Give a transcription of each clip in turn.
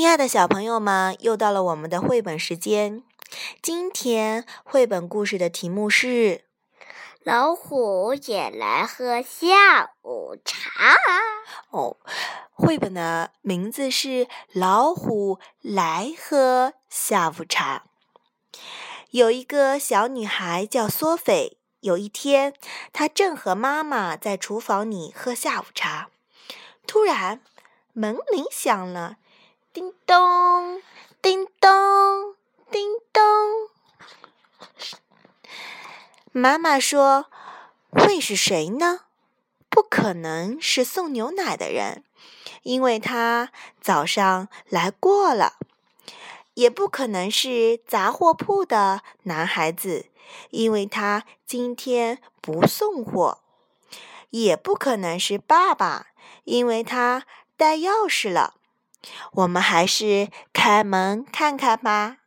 亲爱的小朋友们，又到了我们的绘本时间。今天绘本故事的题目是《老虎也来喝下午茶》。哦，绘本的名字是《老虎来喝下午茶》。有一个小女孩叫索菲。有一天，她正和妈妈在厨房里喝下午茶，突然门铃响了，叮咚，叮咚，叮咚。妈妈说：“会是谁呢？不可能是送牛奶的人，因为他早上来过了；也不可能是杂货铺的男孩子。”因为他今天不送货，也不可能是爸爸，因为他带钥匙了。我们还是开门看看吧，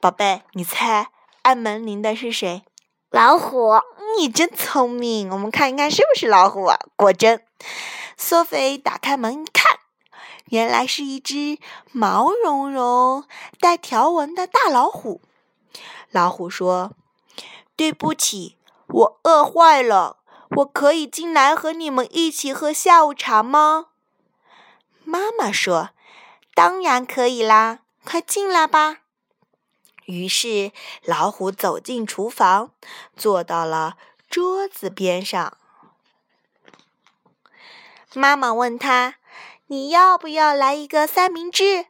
宝贝，你猜按门铃的是谁？老虎。你真聪明，我们看一看是不是老虎啊？果真，索菲打开门一看，原来是一只毛茸茸、带条纹的大老虎。老虎说：“对不起，我饿坏了。我可以进来和你们一起喝下午茶吗？”妈妈说：“当然可以啦，快进来吧。”于是老虎走进厨房，坐到了桌子边上。妈妈问他：“你要不要来一个三明治？”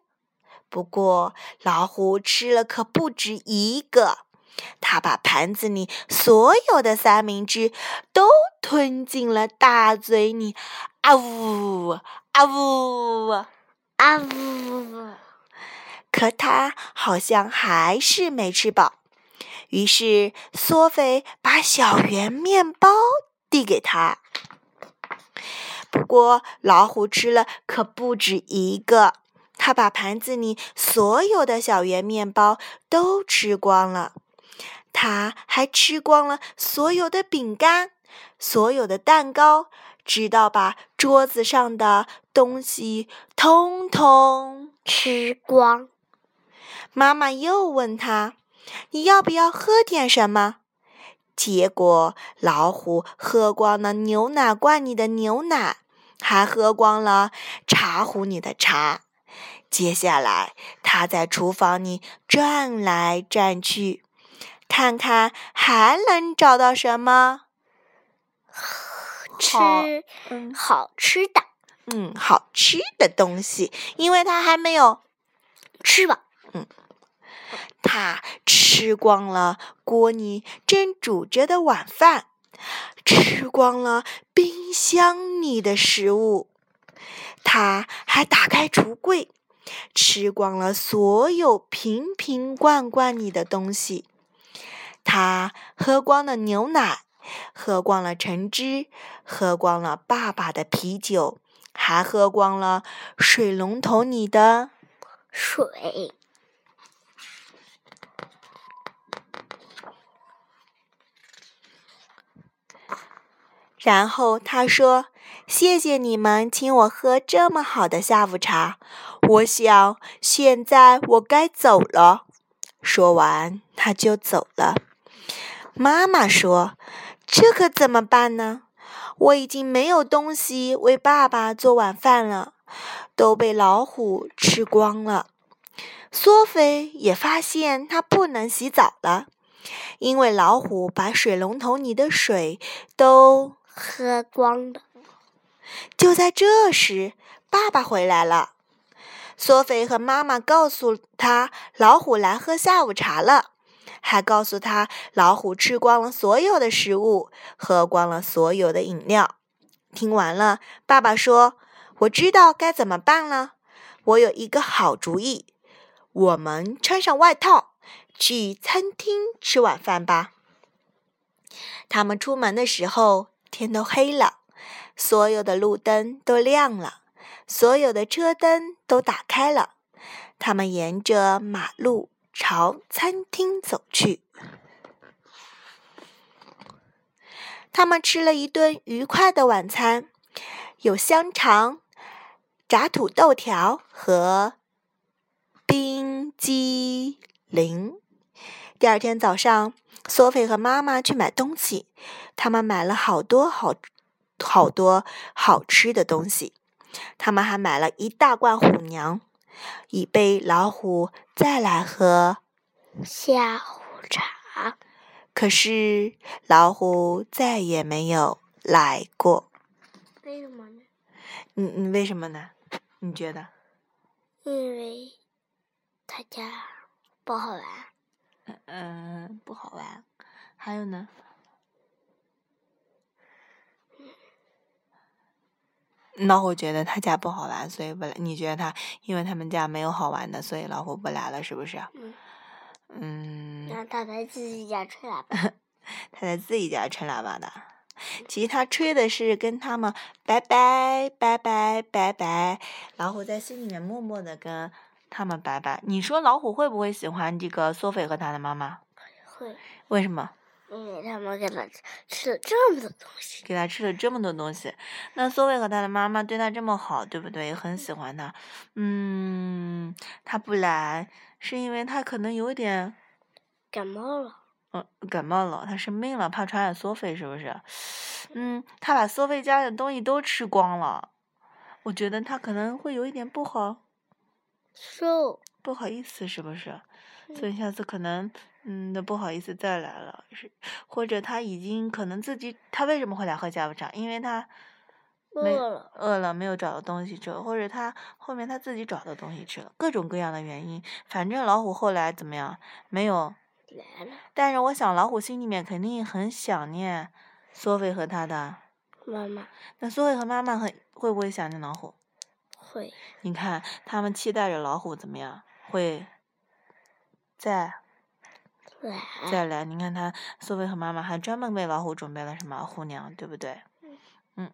不过，老虎吃了可不止一个，它把盘子里所有的三明治都吞进了大嘴里。啊呜啊呜啊呜！可它好像还是没吃饱。于是，索菲把小圆面包递给他。不过，老虎吃了可不止一个。它把盘子里所有的小圆面包都吃光了，它还吃光了所有的饼干、所有的蛋糕，直到把桌子上的东西通通吃光。妈妈又问他：“你要不要喝点什么？”结果老虎喝光了牛奶罐里的牛奶，还喝光了茶壶里的茶。接下来，他在厨房里转来转去，看看还能找到什么吃好吃的，嗯，好吃的东西，因为他还没有吃饱。嗯，他吃光了锅里正煮着的晚饭，吃光了冰箱里的食物，他还打开橱柜。吃光了所有瓶瓶罐罐里的东西，他喝光了牛奶，喝光了橙汁，喝光了爸爸的啤酒，还喝光了水龙头里的水。然后他说：“谢谢你们请我喝这么好的下午茶。我想现在我该走了。”说完，他就走了。妈妈说：“这可怎么办呢？我已经没有东西为爸爸做晚饭了，都被老虎吃光了。”索菲也发现他不能洗澡了，因为老虎把水龙头里的水都。喝光了。就在这时，爸爸回来了。索菲和妈妈告诉他，老虎来喝下午茶了，还告诉他，老虎吃光了所有的食物，喝光了所有的饮料。听完了，爸爸说：“我知道该怎么办了。我有一个好主意，我们穿上外套，去餐厅吃晚饭吧。”他们出门的时候。天都黑了，所有的路灯都亮了，所有的车灯都打开了。他们沿着马路朝餐厅走去。他们吃了一顿愉快的晚餐，有香肠、炸土豆条和冰激凌。第二天早上，索菲和妈妈去买东西，他们买了好多好好多好吃的东西。他们还买了一大罐虎娘，以备老虎再来喝下午茶。可是老虎再也没有来过。为什么呢？你你为什么呢？你觉得？因为他家不好玩。嗯，不好玩。还有呢？老虎觉得他家不好玩，所以不来。你觉得他，因为他们家没有好玩的，所以老虎不来了，是不是？嗯。嗯。那他在自己家吹喇叭。他在自己家吹喇叭的。其实他吹的是跟他们拜拜拜拜拜拜。老虎在心里面默默的跟他们拜拜。你说老虎会不会喜欢这个索菲和他的妈妈？会。为什么？因为他们给他吃了这么多东西。给他吃了这么多东西，那索菲和他的妈妈对他这么好，对不对？很喜欢他。嗯，他不来是因为他可能有点感冒了。嗯，感冒了，他生病了，怕传染索菲，是不是？嗯，他把索菲家的东西都吃光了，我觉得他可能会有一点不好受不好意思，是不是？所以下次可能。嗯，那不好意思再来了，是或者他已经可能自己，他为什么会来喝下午茶？因为他饿了，饿了没有找到东西吃，或者他后面他自己找到东西吃了，各种各样的原因。反正老虎后来怎么样？没有来了。但是我想老虎心里面肯定很想念索菲和他的妈妈。那索菲和妈妈很会不会想念老虎？会。你看，他们期待着老虎怎么样？会在。再来，你看他，苏菲和妈妈还专门为老虎准备了什么虎娘，对不对？嗯，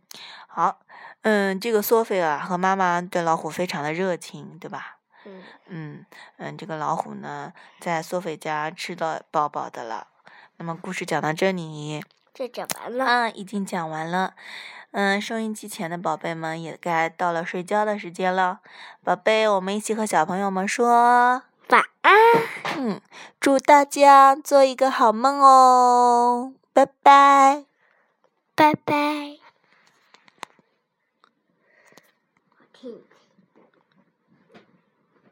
好，嗯，这个索菲啊和妈妈对老虎非常的热情，对吧？嗯嗯嗯，这个老虎呢，在索菲家吃的饱饱的了。那么故事讲到这里，这讲完了。嗯，已经讲完了。嗯，收音机前的宝贝们也该到了睡觉的时间了。宝贝，我们一起和小朋友们说。晚安，嗯，祝大家做一个好梦哦，拜拜，拜拜。